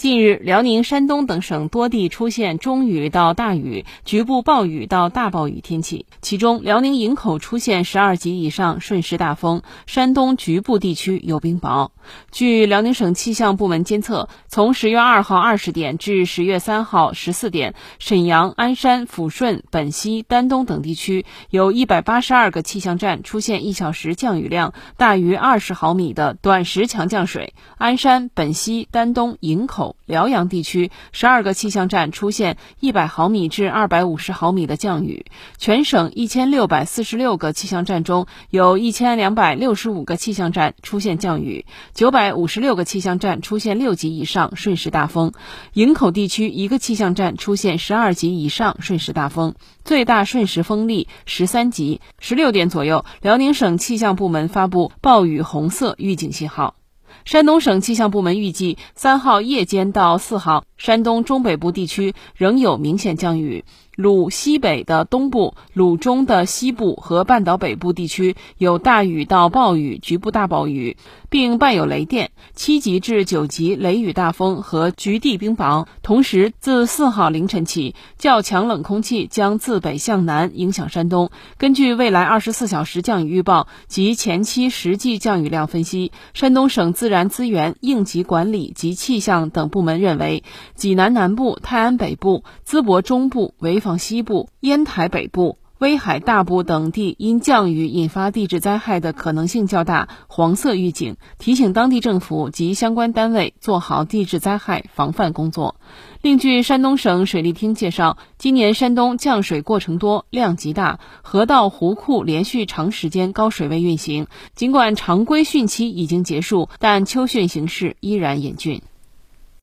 近日，辽宁、山东等省多地出现中雨到大雨、局部暴雨到大暴雨天气。其中，辽宁营口出现十二级以上瞬时大风，山东局部地区有冰雹。据辽宁省气象部门监测，从十月二号二十点至十月三号十四点，沈阳、鞍山、抚顺、本溪、丹东等地区有一百八十二个气象站出现一小时降雨量大于二十毫米的短时强降水。鞍山、本溪、丹东、营口。辽阳地区十二个气象站出现一百毫米至二百五十毫米的降雨，全省一千六百四十六个气象站中有一千两百六十五个气象站出现降雨，九百五十六个气象站出现六级以上瞬时大风。营口地区一个气象站出现十二级以上瞬时大风，最大瞬时风力十三级。十六点左右，辽宁省气象部门发布暴雨红色预警信号。山东省气象部门预计，三号夜间到四号，山东中北部地区仍有明显降雨。鲁西北的东部、鲁中的西部和半岛北部地区有大雨到暴雨、局部大暴雨，并伴有雷电，七级至九级雷雨大风和局地冰雹。同时，自四号凌晨起，较强冷空气将自北向南影响山东。根据未来二十四小时降雨预报及前期实际降雨量分析，山东省自然资源应急管理及气象等部门认为，济南南部、泰安北部、淄博中部、潍坊。西部、烟台北部、威海大部等地因降雨引发地质灾害的可能性较大，黄色预警，提醒当地政府及相关单位做好地质灾害防范工作。另据山东省水利厅介绍，今年山东降水过程多、量极大，河道、湖库连续长时间高水位运行。尽管常规汛期已经结束，但秋汛形势依然严峻。